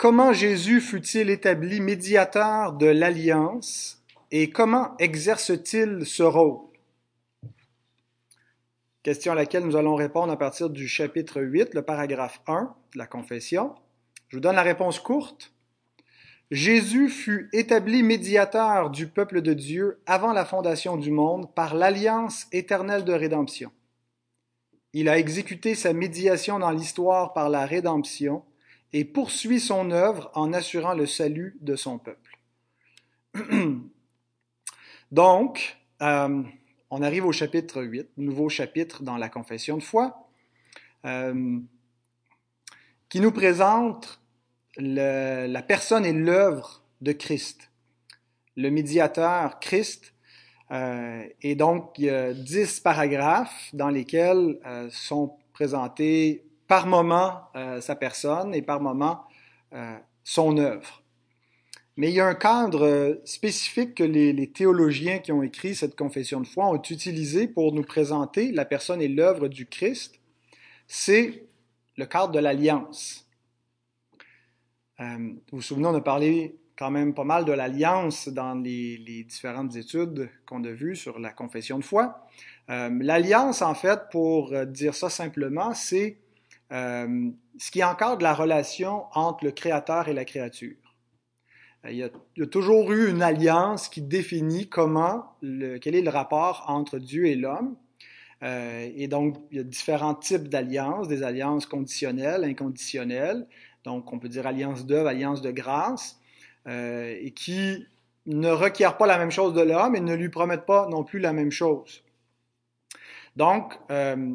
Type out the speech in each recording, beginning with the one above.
Comment Jésus fut-il établi médiateur de l'alliance et comment exerce-t-il ce rôle? Question à laquelle nous allons répondre à partir du chapitre 8, le paragraphe 1 de la confession. Je vous donne la réponse courte. Jésus fut établi médiateur du peuple de Dieu avant la fondation du monde par l'alliance éternelle de rédemption. Il a exécuté sa médiation dans l'histoire par la rédemption et poursuit son œuvre en assurant le salut de son peuple. Donc, euh, on arrive au chapitre 8, nouveau chapitre dans la confession de foi, euh, qui nous présente la personne et l'œuvre de Christ, le médiateur Christ. Euh, et donc, il y a dix paragraphes dans lesquels sont présentés par moment euh, sa personne et par moment euh, son œuvre. Mais il y a un cadre euh, spécifique que les, théologiens qui ont écrit cette confession de foi ont utilisé pour nous présenter la personne et l'œuvre du Christ. C'est le cadre de l'alliance. Vous vous souvenez, on a parlé quand même pas mal de l'alliance dans les, différentes études qu'on a vues sur la confession de foi. L'alliance, en fait, pour dire ça simplement, c'est euh, ce qui encadre la relation entre le créateur et la créature. Il y, a, il y, a, toujours eu une alliance qui définit comment, le, quel est le rapport entre Dieu et l'homme. Euh, et donc, il y a différents types d'alliances, des alliances conditionnelles, inconditionnelles. Donc, on peut dire alliance d'œuvre, alliance de grâce, euh, et qui ne requièrent pas la même chose de l'homme et ne lui promettent pas non plus la même chose. Donc, euh,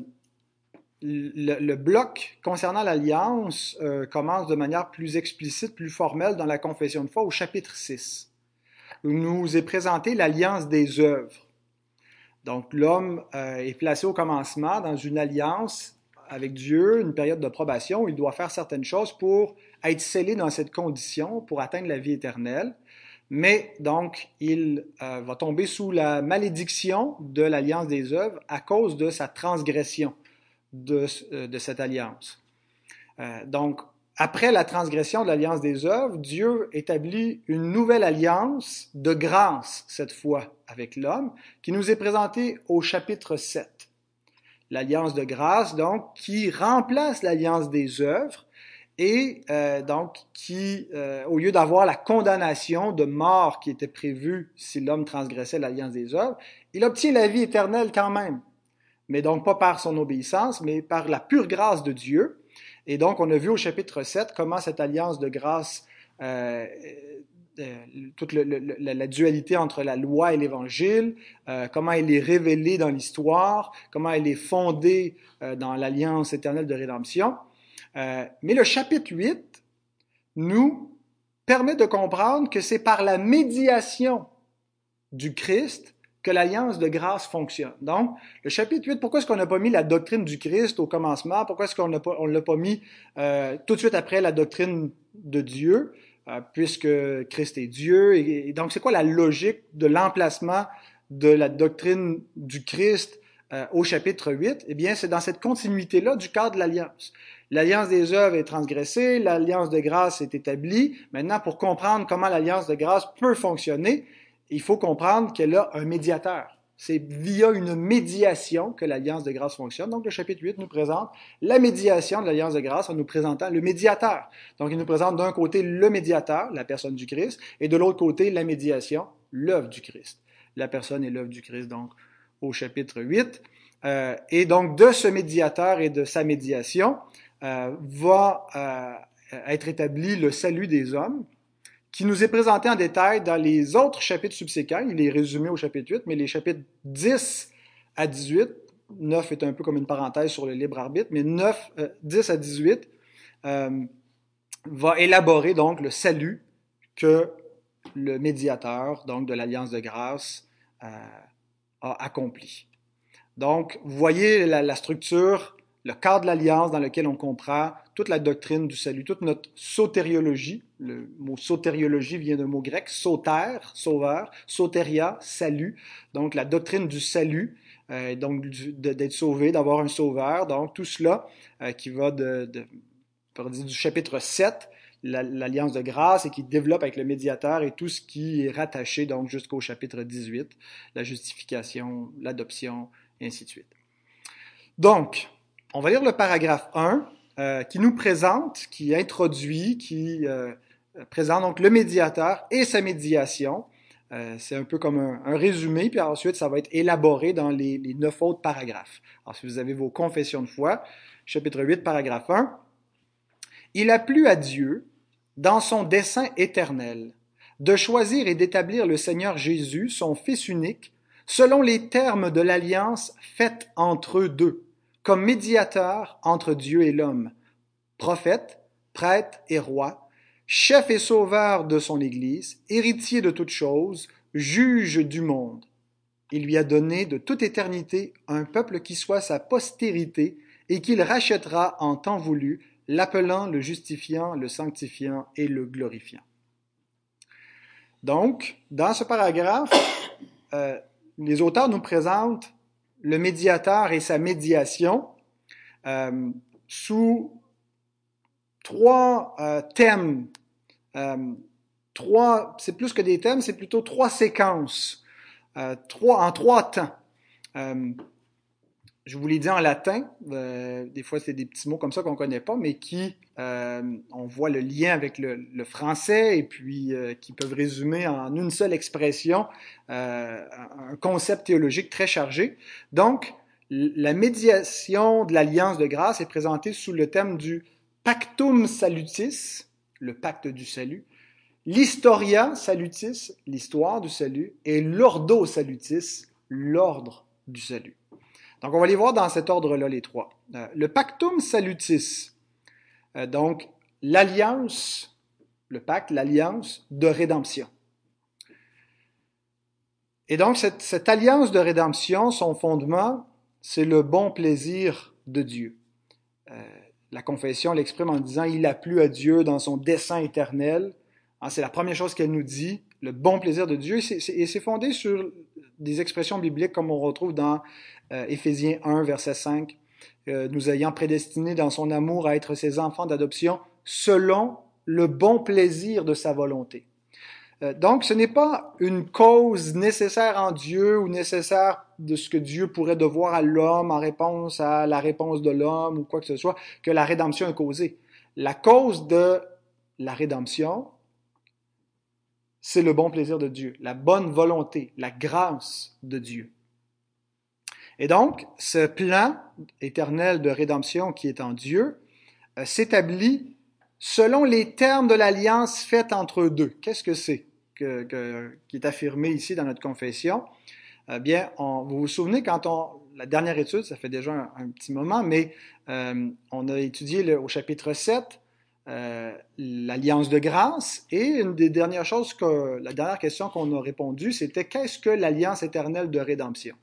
le, bloc concernant l'alliance euh, commence de manière plus explicite, plus formelle dans la confession de foi au chapitre 6, où nous est présenté l'alliance des œuvres. Donc l'homme euh, est placé au commencement dans une alliance avec Dieu, une période de probation où il doit faire certaines choses pour être scellé dans cette condition, pour atteindre la vie éternelle. Mais donc, il euh, va tomber sous la malédiction de l'alliance des œuvres à cause de sa transgression de, euh, de cette alliance. Euh, donc, après la transgression de l'alliance des œuvres, Dieu établit une nouvelle alliance de grâce, cette fois, avec l'homme, qui nous est présentée au chapitre 7. L'alliance de grâce, donc, qui remplace l'alliance des œuvres et euh, donc qui, euh, au lieu d'avoir la condamnation de mort qui était prévue si l'homme transgressait l'alliance des œuvres, il obtient la vie éternelle quand même mais donc pas par son obéissance, mais par la pure grâce de Dieu. Et donc, on a vu au chapitre 7 comment cette alliance de grâce, euh, euh, toute la, dualité entre la loi et l'Évangile, euh, comment elle est révélée dans l'histoire, comment elle est fondée euh, dans l'alliance éternelle de rédemption. Euh, mais le chapitre 8 nous permet de comprendre que c'est par la médiation du Christ que l'alliance de grâce fonctionne. Donc, le chapitre 8, pourquoi est-ce qu'on n'a pas mis la doctrine du Christ au commencement? Pourquoi est-ce qu'on ne l'a pas mis euh, tout de suite après la doctrine de Dieu, euh, puisque Christ est Dieu? Et, et donc, c'est quoi la logique de l'emplacement de la doctrine du Christ euh, au chapitre 8? Eh bien, c'est dans cette continuité-là du cadre de l'alliance. L'alliance des œuvres est transgressée, l'alliance de grâce est établie. Maintenant, pour comprendre comment l'alliance de grâce peut fonctionner, il faut comprendre qu'elle a un médiateur. C'est via une médiation que l'alliance de grâce fonctionne. Donc, le chapitre 8 nous présente la médiation de l'alliance de grâce en nous présentant le médiateur. Donc, il nous présente d'un côté le médiateur, la personne du Christ, et de l'autre côté la médiation, l'œuvre du Christ. La personne et l'œuvre du Christ, donc, au chapitre 8. Euh, et donc, de ce médiateur et de sa médiation euh, va euh, être établi le salut des hommes, qui nous est présenté en détail dans les autres chapitres subséquents. Il est résumé au chapitre 8, mais les chapitres 10 à 18, 9 est un peu comme une parenthèse sur le libre arbitre, mais 9, euh, 10 à 18 euh, va élaborer donc le salut que le médiateur, donc de l'Alliance de grâce, euh, a accompli. Donc, vous voyez la structure, le cadre de l'Alliance dans lequel on comprend toute la doctrine du salut, toute notre sotériologie. Le mot sotériologie vient d'un mot grec, soter, sauveur, soteria, salut. Donc la doctrine du salut, euh, donc d'être sauvé, d'avoir un sauveur. Donc tout cela euh, qui va de, de, du chapitre 7, l'alliance de grâce et qui développe avec le médiateur et tout ce qui est rattaché donc jusqu'au chapitre 18, la justification, l'adoption, et ainsi de suite. Donc, on va lire le paragraphe 1 euh, qui nous présente, qui introduit, qui euh, présente donc le médiateur et sa médiation. Euh, c'est un peu comme un, résumé, puis ensuite ça va être élaboré dans les, les neuf autres paragraphes. Alors, si vous avez vos confessions de foi, chapitre 8, paragraphe 1, il a plu à Dieu, dans son dessein éternel, de choisir et d'établir le Seigneur Jésus, son Fils unique, selon les termes de l'alliance faite entre eux deux, comme médiateur entre Dieu et l'homme, prophète, prêtre et roi, chef et sauveur de son Église, héritier de toutes choses, juge du monde. Il lui a donné de toute éternité un peuple qui soit sa postérité et qu'il rachètera en temps voulu, l'appelant, le justifiant, le sanctifiant et le glorifiant. Donc, dans ce paragraphe, euh, les auteurs nous présentent le médiateur et sa médiation euh, sous trois euh, thèmes. Euh, trois, c'est plus que des thèmes, c'est plutôt trois séquences, trois, en trois temps je vous l'ai dit en latin, euh, des fois c'est des petits mots comme ça qu'on connaît pas, mais qui, euh, on voit le lien avec le, français et puis euh, qui peuvent résumer en une seule expression un concept théologique très chargé. Donc, la médiation de l'alliance de grâce est présentée sous le thème du pactum salutis, le pacte du salut, l'historia salutis, l'histoire du salut, et l'ordo salutis, l'ordre du salut. Donc, on va les voir dans cet ordre-là, les trois. Euh, le pactum salutis, euh, donc l'alliance, le pacte, l'alliance de rédemption. Et donc, cette, alliance de rédemption, son fondement, c'est le bon plaisir de Dieu. Euh, la confession l'exprime en disant Il a plu à Dieu dans son dessein éternel. Ah, c'est la première chose qu'elle nous dit, le bon plaisir de Dieu. Et c'est fondé sur des expressions bibliques comme on retrouve dans euh, Éphésiens 1, verset 5, euh, nous ayant prédestinés dans son amour à être ses enfants d'adoption selon le bon plaisir de sa volonté. Euh, donc, ce n'est pas une cause nécessaire en Dieu ou nécessaire de ce que Dieu pourrait devoir à l'homme en réponse à la réponse de l'homme ou quoi que ce soit que la rédemption est causée. La cause de la rédemption, c'est le bon plaisir de Dieu, la bonne volonté, la grâce de Dieu. Et donc, ce plan éternel de rédemption qui est en Dieu euh, s'établit selon les termes de l'alliance faite entre eux deux. Qu'est-ce que c'est qui est affirmé ici dans notre confession? Eh bien, vous vous souvenez quand on, la dernière étude, ça fait déjà un, petit moment, mais euh, on a étudié au chapitre 7 euh, l'alliance de grâce et une des dernières choses que, la dernière question qu'on a répondu, c'était qu'est-ce que l'alliance éternelle de rédemption?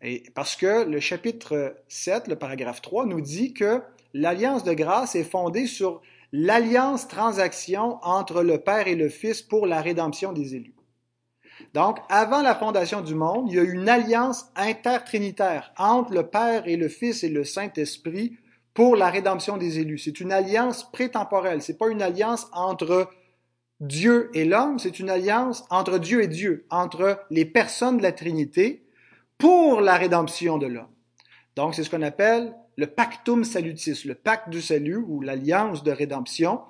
Et parce que le chapitre 7, le paragraphe 3, nous dit que l'alliance de grâce est fondée sur l'alliance transaction entre le Père et le Fils pour la rédemption des élus. Donc, avant la fondation du monde, il y a une alliance intertrinitaire entre le Père et le Fils et le Saint-Esprit pour la rédemption des élus. C'est une alliance prétemporelle. C'est pas une alliance entre Dieu et l'homme, c'est une alliance entre Dieu et Dieu, entre les personnes de la Trinité pour la rédemption de l'homme. Donc, c'est ce qu'on appelle le pactum salutis, le pacte du salut ou l'alliance de rédemption,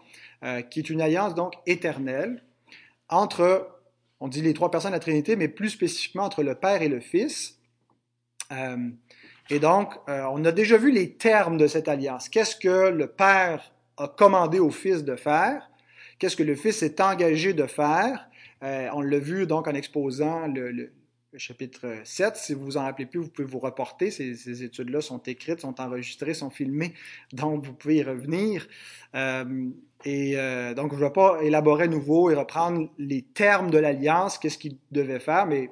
euh, qui est une alliance donc éternelle entre, on dit les trois personnes de la Trinité, mais plus spécifiquement entre le Père et le Fils. Euh, et donc, euh, on a déjà vu les termes de cette alliance. Qu'est-ce que le Père a commandé au Fils de faire? Qu'est-ce que le Fils est engagé de faire? on l'a vu donc en exposant le, chapitre 7. Si vous vous en rappelez plus, vous pouvez vous reporter. Ces, études-là sont écrites, sont enregistrées, sont filmées, donc vous pouvez y revenir. Euh, et euh, donc, je ne vais pas élaborer à nouveau et reprendre les termes de l'alliance, qu'est-ce qu'il devait faire, mais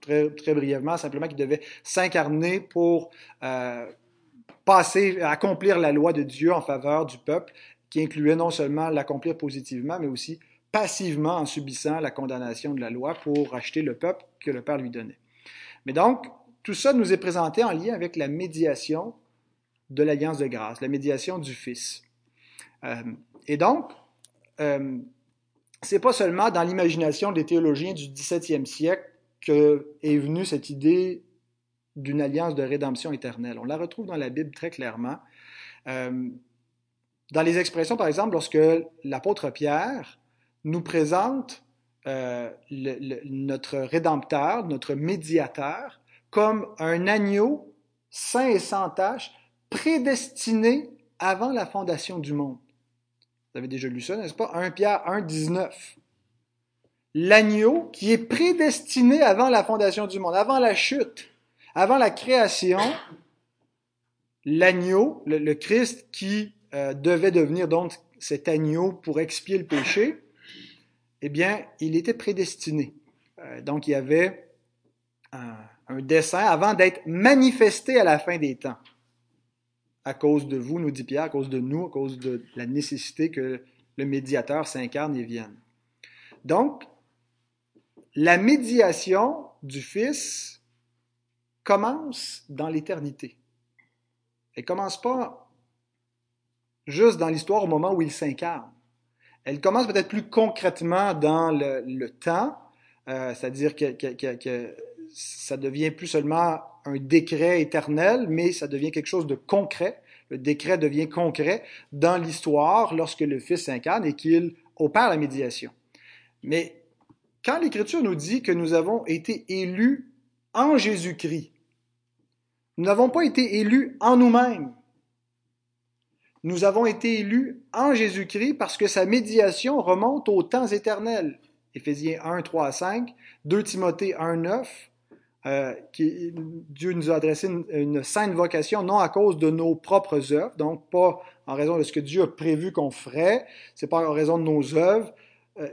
très, brièvement, simplement qu'il devait s'incarner pour euh, passer, accomplir la loi de Dieu en faveur du peuple, qui incluait non seulement l'accomplir positivement, mais aussi passivement en subissant la condamnation de la loi pour racheter le peuple que le Père lui donnait. Mais donc, tout ça nous est présenté en lien avec la médiation de l'alliance de grâce, la médiation du Fils. et donc, c'est pas seulement dans l'imagination des théologiens du 17e siècle que est venue cette idée d'une alliance de rédemption éternelle. On la retrouve dans la Bible très clairement. Euh, dans les expressions, par exemple, lorsque l'apôtre Pierre nous présente euh, notre rédempteur, notre médiateur, comme un agneau saint et sans tache, prédestiné avant la fondation du monde. Vous avez déjà lu ça, n'est-ce pas? 1 Pierre 1, 19. L'agneau qui est prédestiné avant la fondation du monde, avant la chute, avant la création, l'agneau, le, Christ qui euh, devait devenir donc cet agneau pour expier le péché, eh bien, il était prédestiné. Euh, donc, il y avait un, un dessein avant d'être manifesté à la fin des temps à cause de vous, nous dit Pierre, à cause de nous, à cause de la nécessité que le médiateur s'incarne et vienne. Donc, la médiation du Fils commence dans l'éternité. Elle commence pas juste dans l'histoire au moment où il s'incarne. Elle commence peut-être plus concrètement dans le, temps, euh, c'est-à-dire que, que, ça devient plus seulement un décret éternel, mais ça devient quelque chose de concret. Le décret devient concret dans l'histoire lorsque le Fils s'incarne et qu'il opère la médiation. Mais quand l'Écriture nous dit que nous avons été élus en Jésus-Christ, nous n'avons pas été élus en nous-mêmes. Nous avons été élus en Jésus-Christ parce que sa médiation remonte aux temps éternels. Éphésiens 1, 3 à 5, 2 Timothée 1, 9, euh, Dieu nous a adressé une, sainte vocation, non à cause de nos propres œuvres, donc pas en raison de ce que Dieu a prévu qu'on ferait, c'est pas en raison de nos œuvres,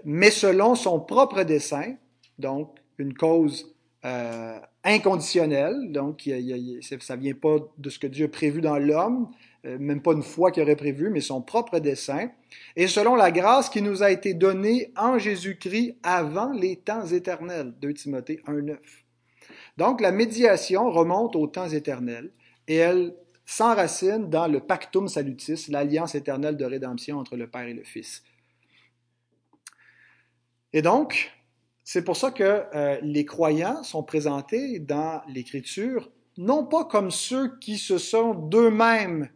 mais selon son propre dessein, donc une cause euh, inconditionnelle, donc ça vient pas de ce que Dieu a prévu dans l'homme, euh, même pas une foi qu'il aurait prévu, mais son propre dessein, et selon la grâce qui nous a été donnée en Jésus-Christ avant les temps éternels, 2 Timothée 1.9. Donc, la médiation remonte aux temps éternels et elle s'enracine dans le pactum salutis, l'alliance éternelle de rédemption entre le Père et le Fils. Et donc, c'est pour ça que euh, les croyants sont présentés dans l'Écriture non pas comme ceux qui se sont d'eux-mêmes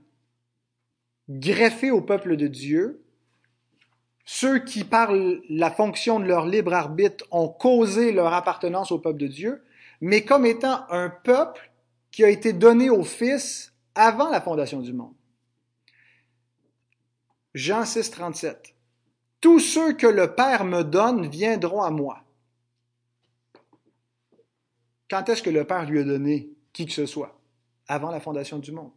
greffés au peuple de Dieu, ceux qui, par la fonction de leur libre arbitre, ont causé leur appartenance au peuple de Dieu, mais comme étant un peuple qui a été donné au Fils avant la fondation du monde. Jean 6, 37. Tous ceux que le Père me donne viendront à moi. Quand est-ce que le Père lui a donné qui que ce soit? Avant la fondation du monde.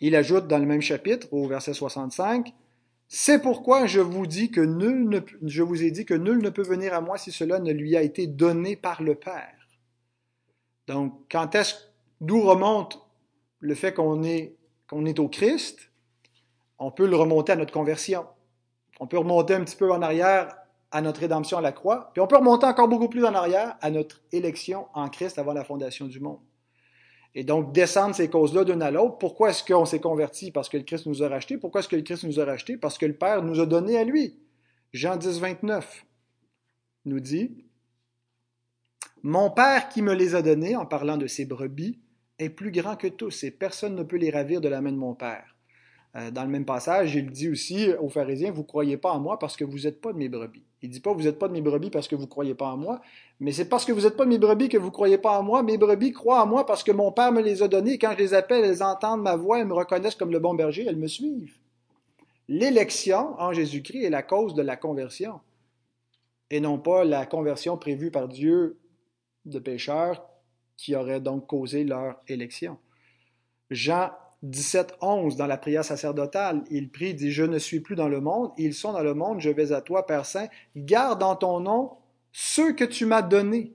Il ajoute dans le même chapitre, au verset 65, c'est pourquoi je vous dis que nul je vous ai dit que nul ne peut venir à moi si cela ne lui a été donné par le Père. Donc, quand est-ce, d'où remonte le fait qu'on est au Christ? On peut le remonter à notre conversion. On peut remonter un petit peu en arrière à notre rédemption à la croix, puis on peut remonter encore beaucoup plus en arrière à notre élection en Christ avant la fondation du monde et donc descendre ces causes-là d'une à l'autre. Pourquoi est-ce qu'on s'est converti? Parce que le Christ nous a racheté. Pourquoi est-ce que le Christ nous a racheté? Parce que le Père nous a donné à lui. Jean 10, 29 nous dit, Mon Père qui me les a donnés, en parlant de ses brebis, est plus grand que tous, et personne ne peut les ravir de la main de mon Père. Euh, dans le même passage, il dit aussi aux pharisiens, vous ne croyez pas en moi parce que vous n'êtes pas de mes brebis. Il ne dit pas, vous n'êtes pas de mes brebis parce que vous ne croyez pas en moi, mais c'est parce que vous n'êtes pas de mes brebis que vous ne croyez pas en moi. Mes brebis croient en moi parce que mon Père me les a données. Quand je les appelle, elles entendent ma voix, elles me reconnaissent comme le bon berger, elles me suivent. L'élection en Jésus-Christ est la cause de la conversion, et non pas la conversion prévue par Dieu de pécheurs qui aurait donc causé leur élection. Jean 17, 11, dans la prière sacerdotale, il prie, dit, Je ne suis plus dans le monde, ils sont dans le monde, je vais à toi, Père Saint, garde en ton nom ceux que tu m'as donnés,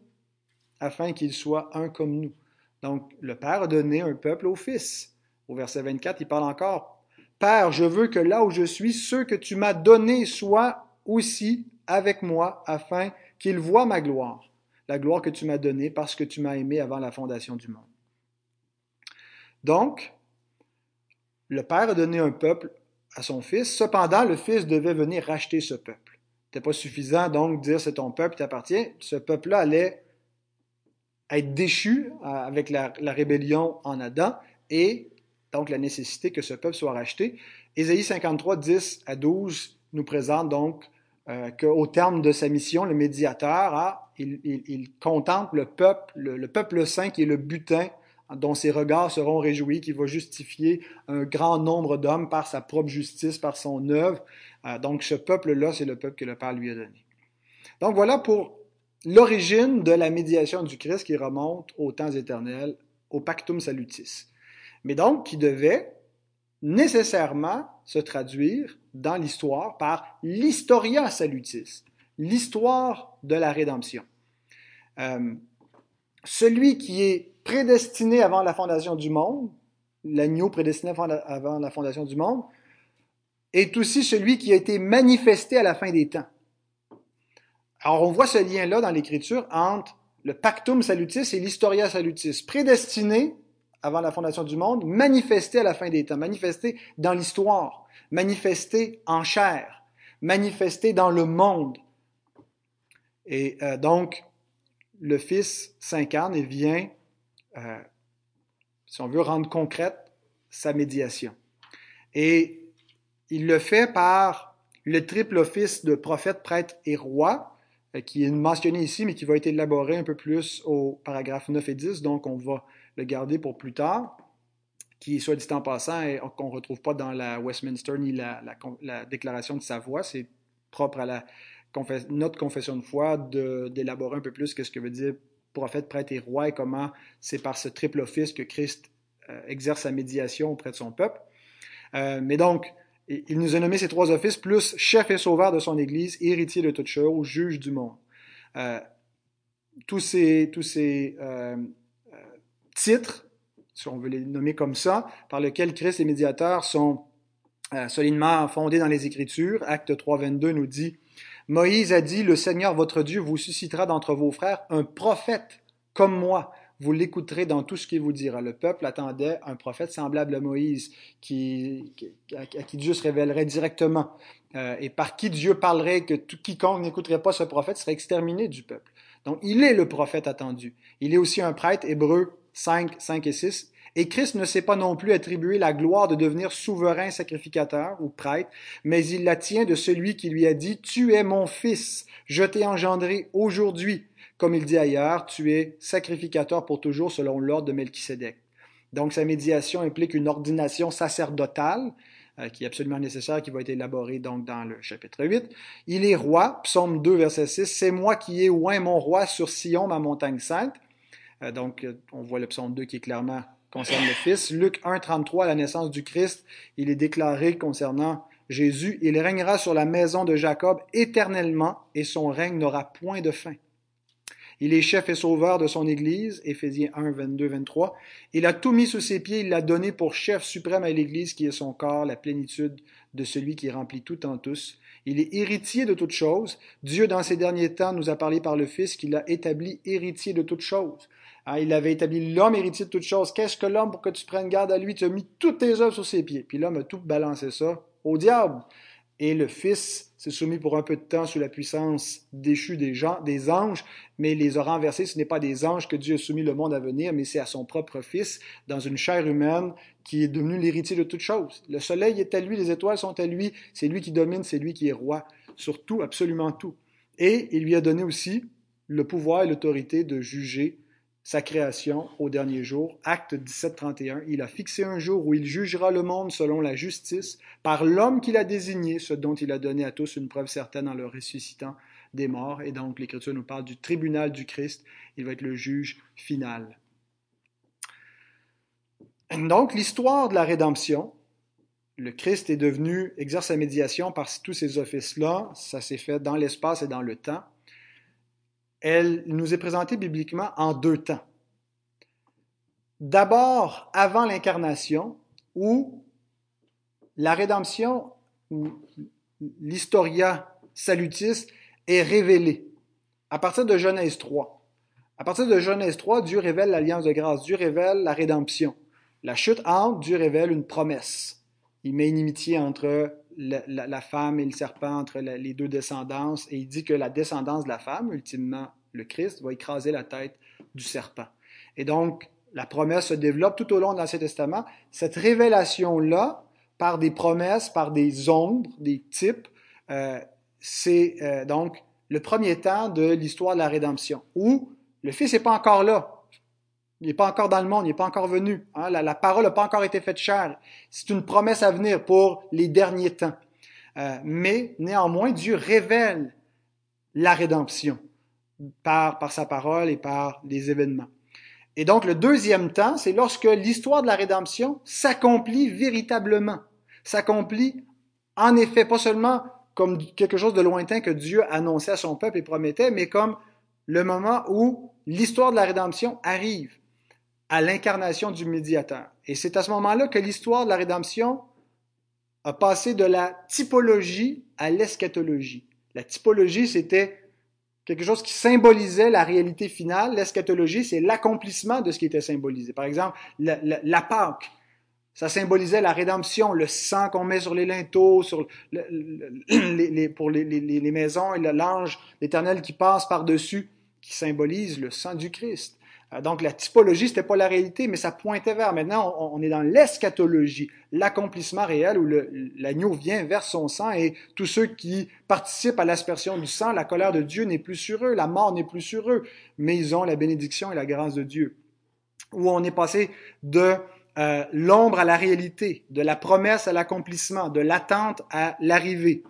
afin qu'ils soient un comme nous. Donc, le Père a donné un peuple au Fils. Au verset 24, il parle encore, Père, je veux que là où je suis, ceux que tu m'as donnés soient aussi avec moi, afin qu'ils voient ma gloire, la gloire que tu m'as donnée parce que tu m'as aimé avant la fondation du monde. Donc, le Père a donné un peuple à son fils. Cependant, le fils devait venir racheter ce peuple. C'était pas suffisant donc de dire c'est ton peuple t'appartient. Ce peuple-là allait être déchu euh, avec la, rébellion en Adam et donc la nécessité que ce peuple soit racheté. Ésaïe 53, 10 à 12 nous présente donc euh, qu'au terme de sa mission, le médiateur, il, contemple le peuple, le, peuple saint qui est le butin dont ses regards seront réjouis, qui va justifier un grand nombre d'hommes par sa propre justice, par son œuvre. Euh, donc ce peuple-là, c'est le peuple que le Père lui a donné. Donc voilà pour l'origine de la médiation du Christ qui remonte aux temps éternels, au pactum salutis. Mais donc qui devait nécessairement se traduire dans l'histoire par l'historia salutis, l'histoire de la rédemption. Euh, celui qui est prédestiné avant la fondation du monde, l'agneau prédestiné avant la fondation du monde, est aussi celui qui a été manifesté à la fin des temps. Alors on voit ce lien-là dans l'Écriture entre le pactum salutis et l'historia salutis, prédestiné avant la fondation du monde, manifesté à la fin des temps, manifesté dans l'histoire, manifesté en chair, manifesté dans le monde. Et euh, donc, le Fils s'incarne et vient, euh, si on veut rendre concrète, sa médiation. Et il le fait par le triple office de prophète, prêtre et roi, euh, qui est mentionné ici, mais qui va être élaboré un peu plus au paragraphe 9 et 10, donc on va le garder pour plus tard, qui, soit dit en passant, qu'on ne retrouve pas dans la Westminster ni la, la, déclaration de Savoie. C'est propre à la, notre confession de foi d'élaborer un peu plus ce que veut dire prophète, prêtre et roi et comment c'est par ce triple office que Christ euh, exerce sa médiation auprès de son peuple. Euh, mais donc, il nous a nommé ces trois offices, plus chef et sauveur de son Église, héritier de toutes choses, juge du monde. Euh, tous ces, tous ces titres, si on veut les nommer comme ça, par lesquels Christ et médiateurs sont solidement fondés dans les Écritures. Acte 3, 22 nous dit, Moïse a dit, le Seigneur votre Dieu vous suscitera d'entre vos frères un prophète comme moi. Vous l'écouterez dans tout ce qu'il vous dira. Le peuple attendait un prophète semblable à Moïse, à, qui Dieu se révélerait directement, euh, et par qui Dieu parlerait, que tout, quiconque n'écouterait pas ce prophète serait exterminé du peuple. Donc, il est le prophète attendu. Il est aussi un prêtre, hébreu 5, 5 et 6. Et Christ ne s'est pas non plus attribué la gloire de devenir souverain sacrificateur ou prêtre, mais il la tient de celui qui lui a dit, Tu es mon fils, je t'ai engendré aujourd'hui. Comme il dit ailleurs, tu es sacrificateur pour toujours selon l'ordre de Melchisédek. Donc sa médiation implique une ordination sacerdotale, euh, qui est absolument nécessaire, qui va être élaborée donc dans le chapitre 8. Il est roi, psaume 2, verset 6, C'est moi qui ai oint mon roi sur Sion, ma montagne sainte. Euh, donc, euh, on voit le psaume 2 qui est clairement concerne le Fils. Luc 1, 33, la naissance du Christ, il est déclaré concernant Jésus, il régnera sur la maison de Jacob éternellement et son règne n'aura point de fin. Il est chef et sauveur de son Église, Éphésiens 1, 22, 23. Il a tout mis sous ses pieds, il l'a donné pour chef suprême à l'Église qui est son corps, la plénitude de celui qui remplit tout en tous. Il est héritier de toutes choses. Dieu, dans ces derniers temps, nous a parlé par le Fils qu'il a établi héritier de toutes choses. Ah, il avait établi l'homme héritier de toutes choses. Qu'est-ce que l'homme pour que tu prennes garde à lui? Tu as mis toutes tes œuvres sur ses pieds. Puis l'homme a tout balancé ça au diable. Et le Fils s'est soumis pour un peu de temps sous la puissance déchue des, gens, des anges, mais les a renversés. Ce n'est pas des anges que Dieu a soumis le monde à venir, mais c'est à son propre Fils, dans une chair humaine, qui est devenu l'héritier de toutes choses. Le soleil est à lui, les étoiles sont à lui, c'est lui qui domine, c'est lui qui est roi sur tout, absolument tout. Et il lui a donné aussi le pouvoir et l'autorité de juger sa création au dernier jour. Acte 17, 31. Il a fixé un jour où il jugera le monde selon la justice par l'homme qu'il a désigné, ce dont il a donné à tous une preuve certaine en le ressuscitant des morts. Et donc l'Écriture nous parle du tribunal du Christ. Il va être le juge final. Donc l'histoire de la rédemption, le Christ est devenu, exerce sa médiation par tous ces offices-là. Ça s'est fait dans l'espace et dans le temps elle nous est présentée bibliquement en deux temps. D'abord, avant l'incarnation, où la rédemption, ou l'historia salutis, est révélée. À partir de Genèse 3. À partir de Genèse 3, Dieu révèle l'alliance de grâce, Dieu révèle la rédemption. La chute entre, Dieu révèle une promesse. il met une inimitié entre la, femme et le serpent, entre les deux descendances, et il dit que la descendance de la femme, ultimement le Christ, va écraser la tête du serpent. Et donc, la promesse se développe tout au long de l'Ancien Testament. Cette révélation-là, par des promesses, par des ombres, des types, euh, c'est euh, donc le premier temps de l'histoire de la rédemption, où le Fils n'est pas encore là. Il n'est pas encore dans le monde, il n'est pas encore venu. Hein? La, parole n'a pas encore été faite chair. C'est une promesse à venir pour les derniers temps. Euh, mais néanmoins, Dieu révèle la rédemption par sa parole et par les événements. Et donc le deuxième temps, c'est lorsque l'histoire de la rédemption s'accomplit véritablement, s'accomplit en effet, pas seulement comme quelque chose de lointain que Dieu annonçait à son peuple et promettait, mais comme le moment où l'histoire de la rédemption arrive à l'incarnation du médiateur. Et c'est à ce moment-là que l'histoire de la rédemption a passé de la typologie à l'eschatologie. La typologie, c'était quelque chose qui symbolisait la réalité finale. L'eschatologie, c'est l'accomplissement de ce qui était symbolisé. Par exemple, la, Pâque, ça symbolisait la rédemption, le sang qu'on met sur les linteaux, pour les, les maisons, et l'ange éternel qui passe par-dessus, qui symbolise le sang du Christ. Euh, donc la typologie, c'était pas la réalité, mais ça pointait vers. Maintenant, on, est dans l'eschatologie, l'accomplissement réel où l'agneau vient vers son sang et tous ceux qui participent à l'aspersion du sang, la colère de Dieu n'est plus sur eux, la mort n'est plus sur eux, mais ils ont la bénédiction et la grâce de Dieu. Où on est passé de euh, l'ombre à la réalité, de la promesse à l'accomplissement, de l'attente à l'arrivée.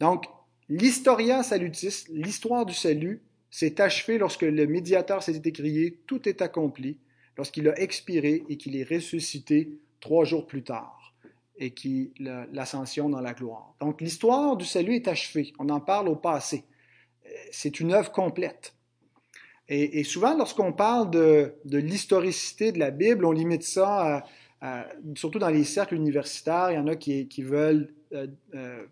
Donc, l'historia salutis, l'histoire du salut, s'est achevé lorsque le médiateur s'est écrié, tout est accompli, lorsqu'il a expiré et qu'il est ressuscité trois jours plus tard et qui l'ascension dans la gloire. Donc l'histoire du salut est achevée. On en parle au passé. C'est une œuvre complète. Et, souvent, lorsqu'on parle de, l'historicité de la Bible, on limite ça, surtout dans les cercles universitaires, il y en a qui, qui veulent euh, euh,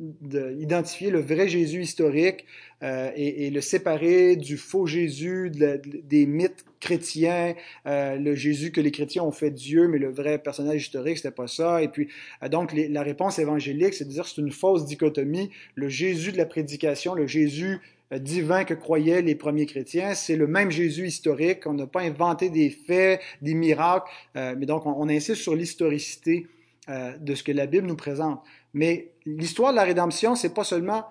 d'identifier le vrai Jésus historique euh, et, le séparer du faux Jésus, des mythes chrétiens, euh, le Jésus que les chrétiens ont fait Dieu, mais le vrai personnage historique, c'était pas ça. Et puis, euh, donc, la réponse évangélique, c'est de dire c'est une fausse dichotomie. Le Jésus de la prédication, le Jésus divin que croyaient les premiers chrétiens, c'est le même Jésus historique. On n'a pas inventé des faits, des miracles, mais donc on, on insiste sur l'historicité de ce que la Bible nous présente. Mais l'histoire de la rédemption, c'est pas seulement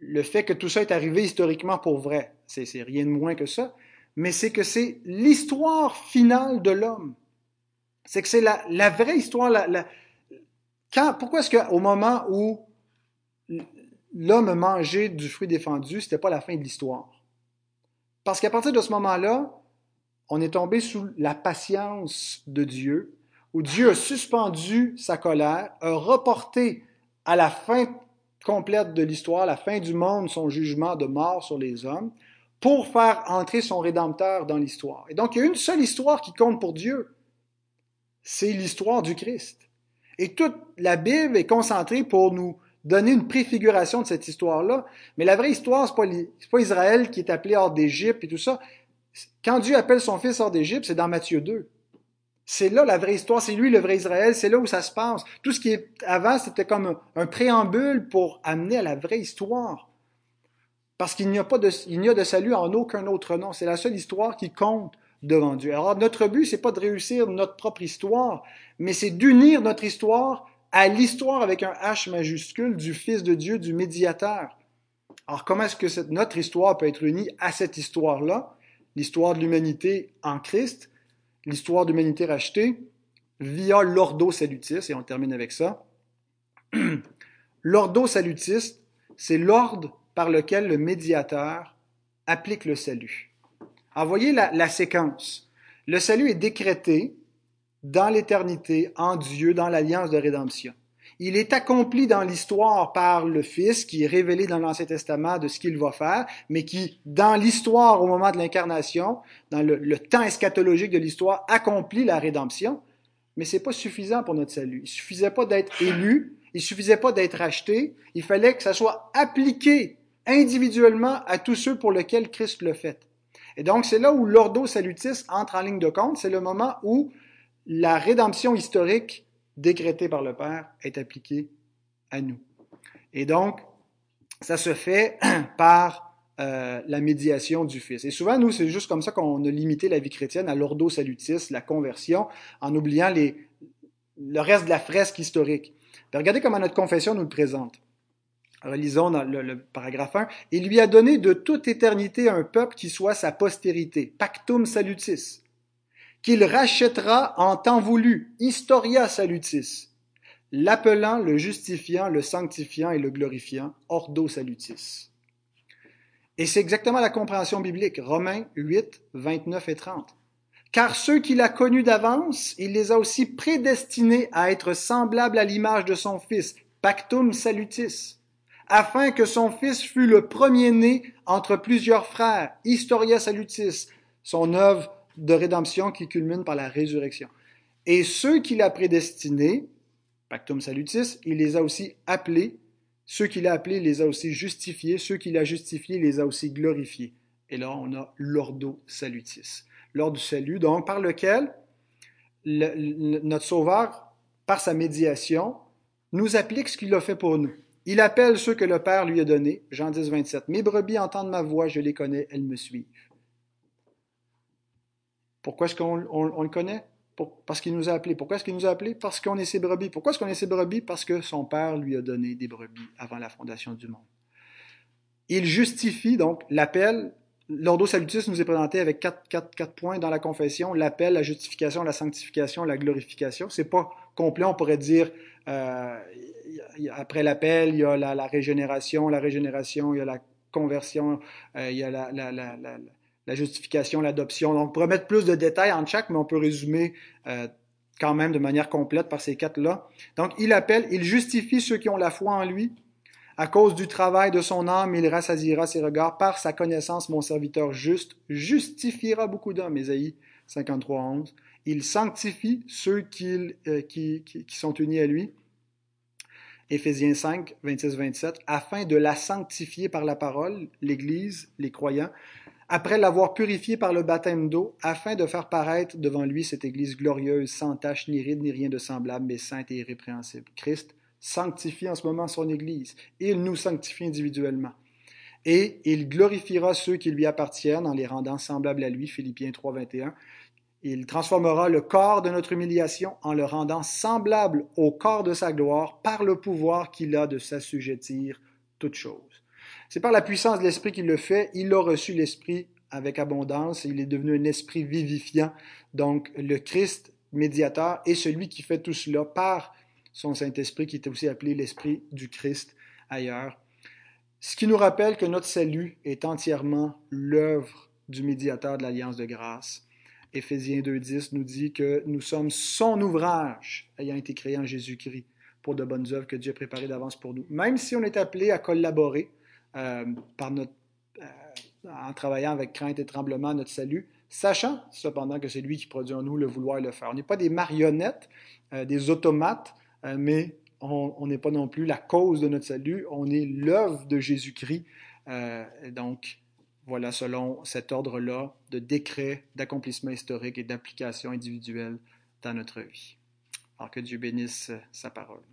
le fait que tout ça est arrivé historiquement pour vrai. C'est rien de moins que ça. Mais c'est que c'est l'histoire finale de l'homme. C'est que c'est la, vraie histoire. Pourquoi est-ce qu'au moment où l'homme mangeait du fruit défendu, c'était pas la fin de l'histoire? Parce qu'à partir de ce moment-là, on est tombé sous la patience de Dieu où Dieu a suspendu sa colère, a reporté à la fin complète de l'histoire, la fin du monde, son jugement de mort sur les hommes, pour faire entrer son Rédempteur dans l'histoire. Et donc, il y a une seule histoire qui compte pour Dieu, c'est l'histoire du Christ. Et toute la Bible est concentrée pour nous donner une préfiguration de cette histoire-là. Mais la vraie histoire, c'est pas, pas Israël qui est appelé hors d'Égypte et tout ça. Quand Dieu appelle son fils hors d'Égypte, c'est dans Matthieu 2. C'est là la vraie histoire, c'est lui le vrai Israël, c'est là où ça se passe. Tout ce qui est avant, c'était comme un, préambule pour amener à la vraie histoire. Parce qu'il n'y a pas de, salut en aucun autre nom. C'est la seule histoire qui compte devant Dieu. Alors, notre but, c'est pas de réussir notre propre histoire, mais c'est d'unir notre histoire à l'histoire avec un H majuscule du Fils de Dieu, du médiateur. Alors, comment est-ce que notre histoire peut être unie à cette histoire-là? L'histoire de l'humanité en Christ, l'histoire de l'humanité rachetée via l'ordo salutis, et on termine avec ça. l'ordo salutis, c'est l'ordre par lequel le médiateur applique le salut. Alors, voyez la séquence. Le salut est décrété dans l'éternité en Dieu, dans l'alliance de rédemption. Il est accompli dans l'histoire par le Fils qui est révélé dans l'Ancien Testament de ce qu'il va faire, mais qui, dans l'histoire au moment de l'incarnation, dans le, temps eschatologique de l'histoire, accomplit la rédemption. Mais c'est pas suffisant pour notre salut. Il suffisait pas d'être élu, il suffisait pas d'être acheté, il fallait que ça soit appliqué individuellement à tous ceux pour lesquels Christ le fait. Et donc, c'est là où l'ordo salutis entre en ligne de compte. C'est le moment où la rédemption historique décrété par le Père est appliqué à nous. Et donc, ça se fait par euh, la médiation du Fils. Et souvent, nous, c'est juste comme ça qu'on a limité la vie chrétienne à l'ordo salutis, la conversion, en oubliant les, le reste de la fresque historique. regardez comment notre confession nous le présente. Relisons le, le, paragraphe 1. Il lui a donné de toute éternité un peuple qui soit sa postérité, pactum salutis, qu'il rachètera en temps voulu, historia salutis, l'appelant, le justifiant, le sanctifiant et le glorifiant, ordo salutis. Et c'est exactement la compréhension biblique, Romains 8, 29 et 30. Car ceux qu'il a connus d'avance, il les a aussi prédestinés à être semblables à l'image de son Fils, pactum salutis, afin que son Fils fût le premier-né entre plusieurs frères, historia salutis, son œuvre de rédemption qui culmine par la résurrection. Et ceux qu'il a prédestinés, pactum salutis, il les a aussi appelés. Ceux qu'il a appelés, il les a aussi justifiés. Ceux qu'il a justifiés, il les a aussi glorifiés. Et là, on a l'ordo salutis. L'ordre du salut, donc, par lequel notre Sauveur, par sa médiation, nous applique ce qu'il a fait pour nous. Il appelle ceux que le Père lui a donnés. Jean 10, 27. Mes brebis entendent ma voix, je les connais, elles me suivent. Pourquoi est-ce qu'on le connaît? parce qu'il nous a appelés. Pourquoi est-ce qu'il nous a appelés? Parce qu'on est ses brebis. Pourquoi est-ce qu'on est ses brebis? Parce que son Père lui a donné des brebis avant la fondation du monde. Il justifie donc l'appel. L'ordo salutis nous est présenté avec quatre, points dans la confession l'appel, la justification, la sanctification, la glorification. C'est pas complet. On pourrait dire euh, après l'appel, il y a la, régénération, la régénération, il y a la conversion, euh, il y a la justification, l'adoption. Donc, on pourrait mettre plus de détails en chaque, mais on peut résumer euh, quand même de manière complète par ces quatre-là. Donc, il appelle, il justifie ceux qui ont la foi en lui. À cause du travail de son âme, il rassasiera ses regards. Par sa connaissance, mon serviteur juste justifiera beaucoup d'hommes. Ésaïe 53, 11. Il sanctifie ceux qui, euh, qui, qui, sont unis à lui. Éphésiens 5, 26, 27, afin de la sanctifier par la parole, l'Église, les croyants, après l'avoir purifié par le baptême d'eau, afin de faire paraître devant lui cette Église glorieuse, sans tache, ni ride, ni rien de semblable, mais sainte et irrépréhensible. Christ sanctifie en ce moment son Église. Il nous sanctifie individuellement. Et il glorifiera ceux qui lui appartiennent en les rendant semblables à lui, Philippiens 3, 21. Il transformera le corps de notre humiliation en le rendant semblable au corps de sa gloire par le pouvoir qu'il a de s'assujettir toutes choses. C'est par la puissance de l'Esprit qu'il le fait. Il a reçu l'Esprit avec abondance. Il est devenu un esprit vivifiant. Donc, le Christ médiateur est celui qui fait tout cela par son Saint-Esprit, qui est aussi appelé l'Esprit du Christ ailleurs. Ce qui nous rappelle que notre salut est entièrement l'œuvre du médiateur de l'Alliance de grâce. Éphésiens 2.10 nous dit que nous sommes son ouvrage ayant été créé en Jésus-Christ pour de bonnes œuvres que Dieu a préparées d'avance pour nous. Même si on est appelé à collaborer, par notre, euh, en travaillant avec crainte et tremblement notre salut, sachant cependant que c'est lui qui produit en nous le vouloir et le faire. On n'est pas des marionnettes, euh, des automates, mais on n'est pas non plus la cause de notre salut, on est l'œuvre de Jésus-Christ. donc, voilà, selon cet ordre-là de décret, d'accomplissement historique et d'application individuelle dans notre vie. Alors que Dieu bénisse sa parole.